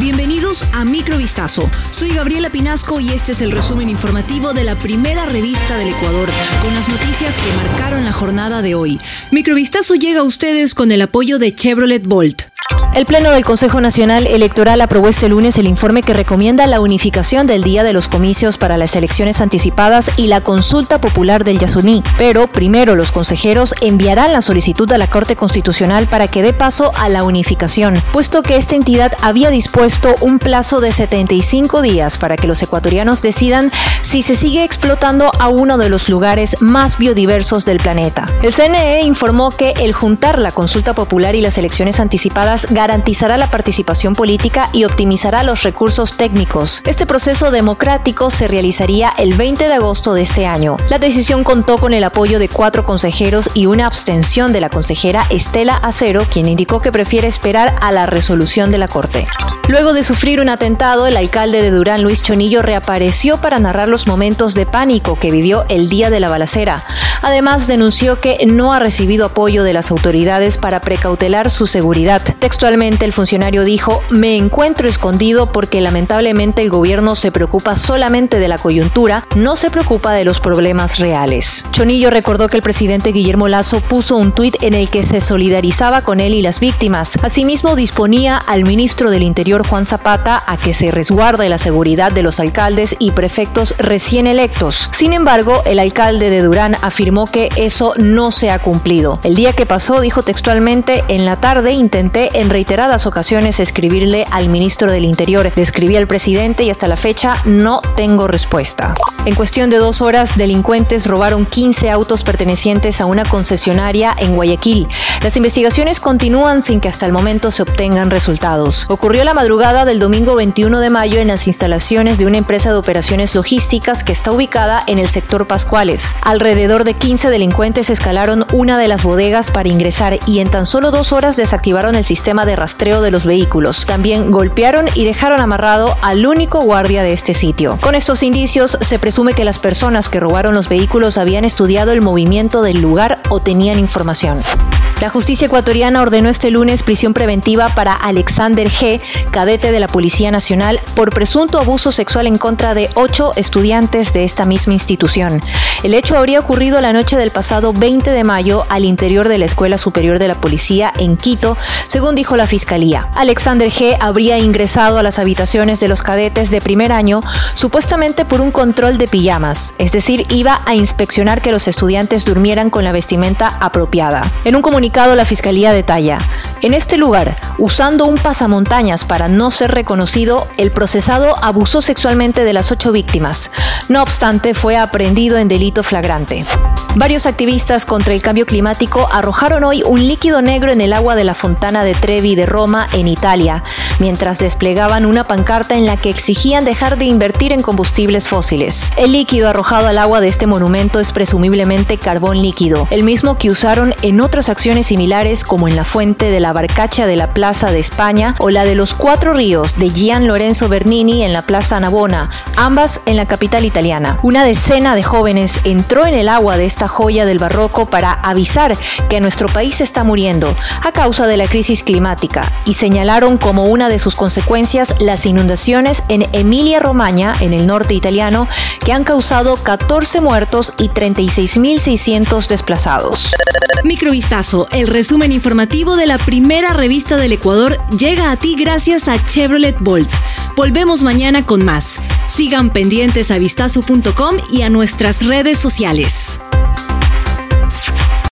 Bienvenidos a Microvistazo. Soy Gabriela Pinasco y este es el resumen informativo de la primera revista del Ecuador, con las noticias que marcaron la jornada de hoy. Microvistazo llega a ustedes con el apoyo de Chevrolet Bolt. El Pleno del Consejo Nacional Electoral aprobó este lunes el informe que recomienda la unificación del día de los comicios para las elecciones anticipadas y la consulta popular del Yasuní. Pero primero los consejeros enviarán la solicitud a la Corte Constitucional para que dé paso a la unificación, puesto que esta entidad había dispuesto un plazo de 75 días para que los ecuatorianos decidan si se sigue explotando a uno de los lugares más biodiversos del planeta. El CNE informó que el juntar la consulta popular y las elecciones anticipadas garantizará la participación política y optimizará los recursos técnicos. Este proceso democrático se realizaría el 20 de agosto de este año. La decisión contó con el apoyo de cuatro consejeros y una abstención de la consejera Estela Acero, quien indicó que prefiere esperar a la resolución de la Corte. Luego de sufrir un atentado, el alcalde de Durán, Luis Chonillo, reapareció para narrar los momentos de pánico que vivió el día de la balacera. Además, denunció que no ha recibido apoyo de las autoridades para precautelar su seguridad. Textualmente, el funcionario dijo, me encuentro escondido porque lamentablemente el gobierno se preocupa solamente de la coyuntura, no se preocupa de los problemas reales. Chonillo recordó que el presidente Guillermo Lazo puso un tuit en el que se solidarizaba con él y las víctimas. Asimismo, disponía al ministro del Interior, Juan Zapata, a que se resguarde la seguridad de los alcaldes y prefectos recién electos. Sin embargo, el alcalde de Durán afirmó que eso no se ha cumplido. El día que pasó, dijo textualmente, en la tarde intenté en reiteradas ocasiones escribirle al ministro del Interior. Le escribí al presidente y hasta la fecha no tengo respuesta. En cuestión de dos horas, delincuentes robaron 15 autos pertenecientes a una concesionaria en Guayaquil. Las investigaciones continúan sin que hasta el momento se obtengan resultados. Ocurrió la madrugada del domingo 21 de mayo en las instalaciones de una empresa de operaciones logísticas que está ubicada en el sector Pascuales. Alrededor de 15 delincuentes escalaron una de las bodegas para ingresar y en tan solo dos horas desactivaron el sistema de rastreo de los vehículos. También golpearon y dejaron amarrado al único guardia de este sitio. Con estos indicios se presume que las personas que robaron los vehículos habían estudiado el movimiento del lugar o tenían información. La justicia ecuatoriana ordenó este lunes prisión preventiva para Alexander G., cadete de la Policía Nacional, por presunto abuso sexual en contra de ocho estudiantes de esta misma institución. El hecho habría ocurrido la noche del pasado 20 de mayo al interior de la Escuela Superior de la Policía en Quito, según dijo la Fiscalía. Alexander G. habría ingresado a las habitaciones de los cadetes de primer año supuestamente por un control de pijamas, es decir, iba a inspeccionar que los estudiantes durmieran con la vestimenta apropiada. En un comunicado la Fiscalía detalla, en este lugar, usando un pasamontañas para no ser reconocido, el procesado abusó sexualmente de las ocho víctimas. No obstante, fue aprehendido en delito flagrante. Varios activistas contra el cambio climático arrojaron hoy un líquido negro en el agua de la fontana de Trevi de Roma, en Italia, mientras desplegaban una pancarta en la que exigían dejar de invertir en combustibles fósiles. El líquido arrojado al agua de este monumento es presumiblemente carbón líquido, el mismo que usaron en otras acciones similares como en la fuente de la Barcacha de la Plaza de España o la de los Cuatro Ríos de Gian Lorenzo Bernini en la Plaza Navona, ambas en la capital italiana. Una decena de jóvenes entró en el agua de esta joya del barroco para avisar que nuestro país está muriendo a causa de la crisis climática y señalaron como una de sus consecuencias las inundaciones en Emilia-Romagna, en el norte italiano, que han causado 14 muertos y 36.600 desplazados. Microvistazo, el resumen informativo de la primera revista del Ecuador, llega a ti gracias a Chevrolet Bolt. Volvemos mañana con más. Sigan pendientes a vistazo.com y a nuestras redes sociales.